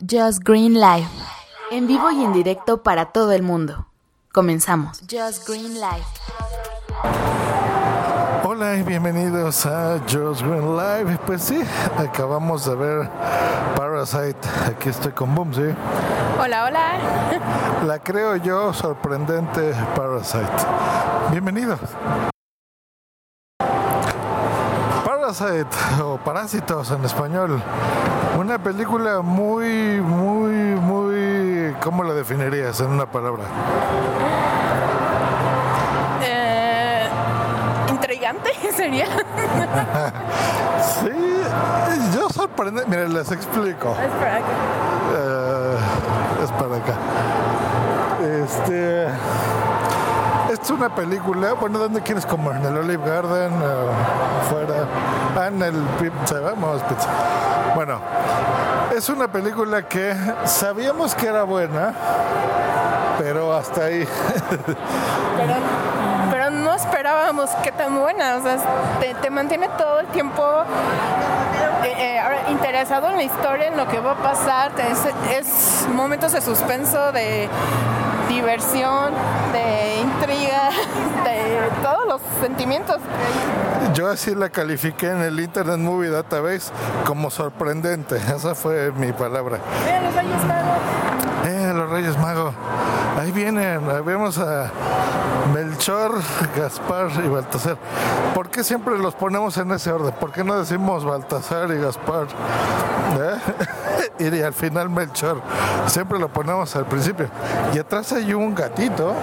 Just Green Live. En vivo y en directo para todo el mundo. Comenzamos. Just Green Live. Hola y bienvenidos a Just Green Live. Pues sí, acabamos de ver Parasite. Aquí estoy con Boomsy. Hola, hola. La creo yo sorprendente Parasite. Bienvenidos. Parasite o Parásitos en español. Una película muy, muy, muy... ¿Cómo la definirías en una palabra? Eh, intrigante sería. Sí, yo sorprendente. Miren, les explico. Espera, que- Eh, es para acá. Este. Es una película. Bueno, ¿dónde quieres comer? ¿En el Olive Garden? Eh, ¿Fuera? Ah, en el Pizza. Vamos, pizza. Bueno, es una película que sabíamos que era buena, pero hasta ahí. pero, no esperábamos que tan buena. O sea, te mantiene todo el tiempo eh, eh, ahora, interesado en la historia, en lo que va a pasar. Es, es momentos de suspenso, de diversión, de intriga, de todos los sentimientos. Yo así la califiqué en el Internet Movie Database como sorprendente. Esa fue mi palabra. Vean los rayos magos. Eh, los Reyes Magos. Ahí vienen. Vemos a Melchor, Gaspar y Baltasar. ¿Por qué siempre los ponemos en ese orden? ¿Por qué no decimos Baltasar y Gaspar? ¿Eh? y al final Melchor. Siempre lo ponemos al principio. Y atrás hay un gatito.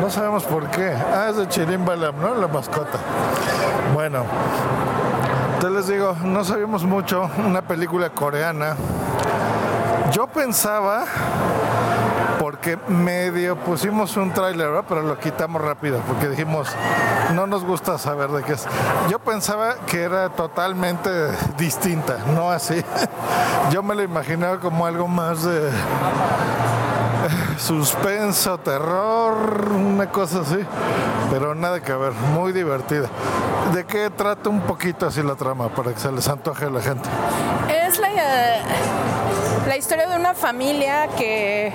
No sabemos por qué. Ah, es de Chirim Balam, ¿no? La mascota. Bueno. Entonces les digo, no sabíamos mucho. Una película coreana. Yo pensaba, porque medio pusimos un tráiler, pero lo quitamos rápido, porque dijimos, no nos gusta saber de qué es. Yo pensaba que era totalmente distinta, no así. Yo me lo imaginaba como algo más de suspenso, terror, una cosa así, pero nada que ver, muy divertida. ¿De qué trata un poquito así la trama para que se les antoje a la gente? Es la, eh, la historia de una familia que eh,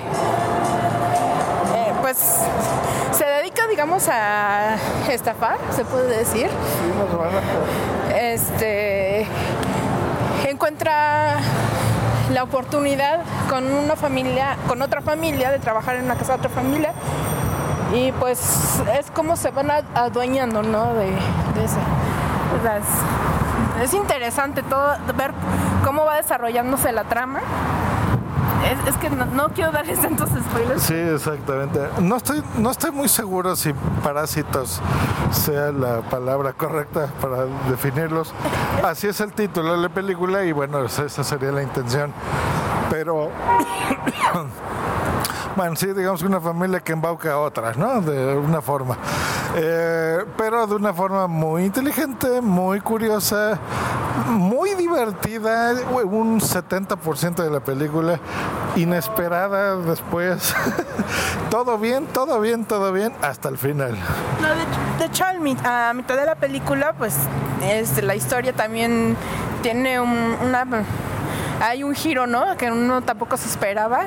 pues se dedica digamos a estafar, se puede decir. Este encuentra la oportunidad con una familia, con otra familia, de trabajar en una casa de otra familia. Y pues es como se van adueñando, ¿no? De, de eso. Es interesante todo ver cómo va desarrollándose la trama. Es, es que no, no quiero darles tantos spoilers. Sí, exactamente. No estoy, no estoy muy seguro si parásitos sea la palabra correcta para definirlos. Así es el título de la película y bueno, esa sería la intención. Pero, bueno, sí, digamos que una familia que embauca a otra, ¿no? De una forma. Eh, pero de una forma muy inteligente, muy curiosa, muy divertida, un 70% de la película, inesperada después. todo bien, todo bien, todo bien, hasta el final. No, de, de hecho, a mitad de la película, pues este, la historia también tiene un- una... Hay un giro, ¿no? Que uno tampoco se esperaba.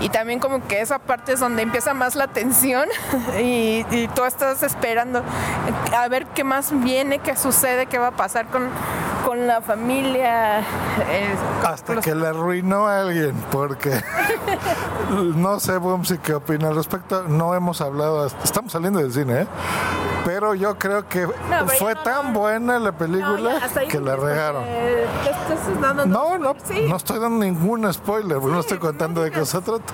Y también como que esa parte es donde empieza más la tensión y, y tú estás esperando a ver qué más viene, qué sucede, qué va a pasar con, con la familia. eh, Hasta los- que le arruinó a alguien, porque no sé, Bumsy, qué opina al respecto. No hemos hablado, estamos saliendo del cine, ¿eh? Pero yo creo que fue no- tan buena la película que la regaron. eh, No, no, Sí. no estoy dando ningún spoiler, no estoy contando de qué se trata.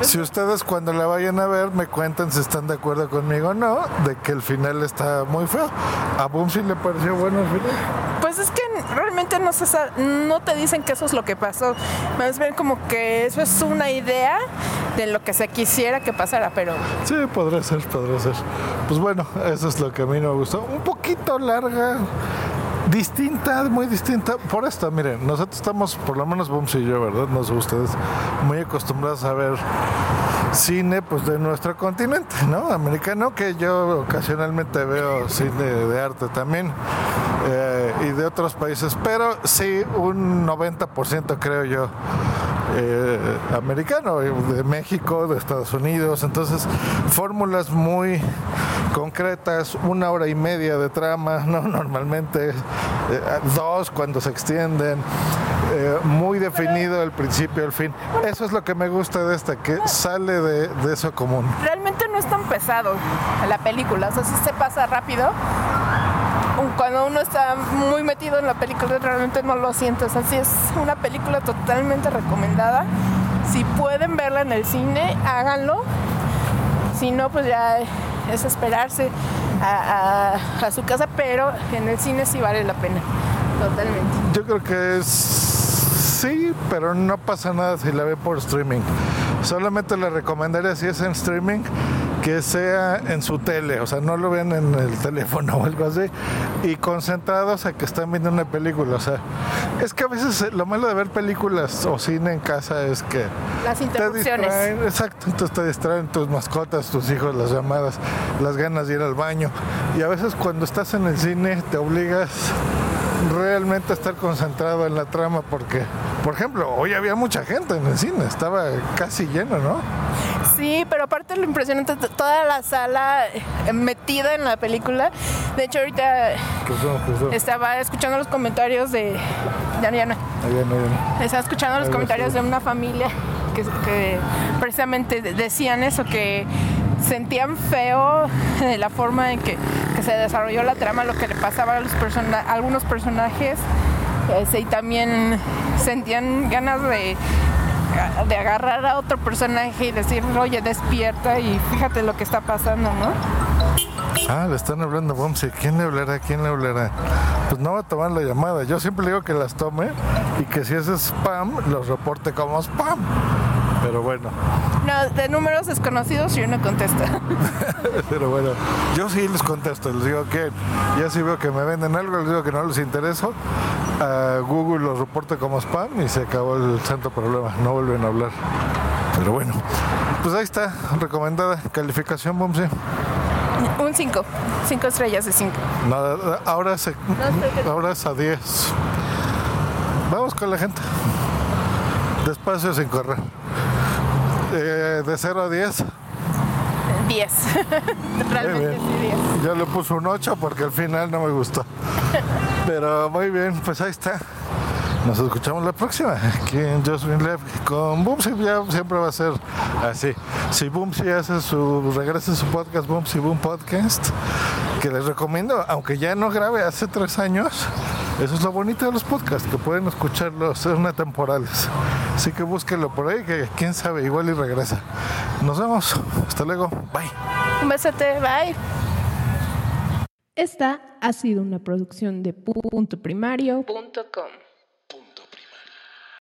Si ustedes cuando la vayan a ver me cuentan si están de acuerdo conmigo o no, de que el final está muy feo. A Bumsy le pareció bueno el final. Pues es que realmente no, se sa- no te dicen que eso es lo que pasó. Más bien como que eso es una idea de lo que se quisiera que pasara, pero Sí, podría ser, podría ser. Pues bueno, eso es lo que a mí no me gustó. Un poquito larga, distinta, muy distinta. Por esto, miren, nosotros estamos, por lo menos Bums y yo, ¿verdad? No sé ustedes, muy acostumbrados a ver cine pues de nuestro continente, ¿no? Americano, que yo ocasionalmente veo cine de arte también eh, y de otros países, pero sí un 90% creo yo eh, americano, de México, de Estados Unidos. Entonces, fórmulas muy concretas, una hora y media de trama, ¿no? Normalmente eh, dos cuando se extienden, eh, muy definido el principio el fin. Eso es lo que me gusta de esta, que sale de, de eso común. Realmente no es tan pesado la película, o sea, sí se pasa rápido. Cuando uno está muy metido en la película realmente no lo sientes, así es una película totalmente recomendada. Si pueden verla en el cine, háganlo. Si no, pues ya es esperarse a, su casa, pero en el cine sí vale la pena, totalmente. Yo creo que es sí, pero no pasa nada si la ve por streaming. Solamente le recomendaría si es en streaming que sea en su tele, o sea, no lo vean en el teléfono o algo así, y concentrados a que están viendo una película, o sea, es que a veces eh, lo malo de ver películas o cine en casa es que Las te interrupciones. distraen, exacto, entonces te distraen tus mascotas, tus hijos, las llamadas, las ganas de ir al baño, y a veces cuando estás en el cine te obligas realmente estar concentrado en la trama porque, por ejemplo, hoy había mucha gente en el cine, estaba casi lleno, ¿no? Sí, pero aparte lo impresionante es toda la sala eh, metida en la película. De hecho, ahorita estaba escuchando los comentarios de. Ya, no, ya no. Estaba escuchando los comentarios de una familia que, que precisamente de- decían eso, que sentían feo de la forma en que se desarrolló la trama, lo que le pasaba a, los persona- a algunos personajes. este, y también sentían ganas de, de agarrar a otro personaje y decir, oye, despierta y fíjate lo que está pasando, ¿no? Ah, le están hablando a Bumsy. ¿Quién le hablará? ¿Quién le hablará? Pues no va a tomar la llamada. Yo siempre digo que las tome y que si es spam, los reporte como spam. Pero bueno, No, de números desconocidos yo no contesto. pero bueno, yo sí les contesto. Les digo que ya si veo que me venden algo, les digo que no les intereso. A Google los reporte como spam y se acabó el santo problema. No vuelven a hablar. Pero bueno, pues ahí está, recomendada calificación, Bumsy. Un 5, 5 estrellas de 5. No, ahora, se, ahora es a 10. Vamos con la gente. Despacio sin correr. Eh, de 0 a 10. 10. Realmente sí, 10. Yo le puse un 8 porque al final no me gustó. Pero muy bien, pues ahí está. Nos escuchamos la próxima. Aquí en Green Lab con Boomsy. Ya siempre va a ser así. Si Boomsy hace su regresa a su podcast, Boomsy Boom Podcast, que les recomiendo, aunque ya no grabe hace tres años. Eso es lo bonito de los podcasts, que pueden escucharlos, son atemporales. Así que búsquenlo por ahí, que quién sabe, igual y regresa. Nos vemos. Hasta luego. Bye. Un besote, bye. Esta ha sido una producción de puntoprimario.com.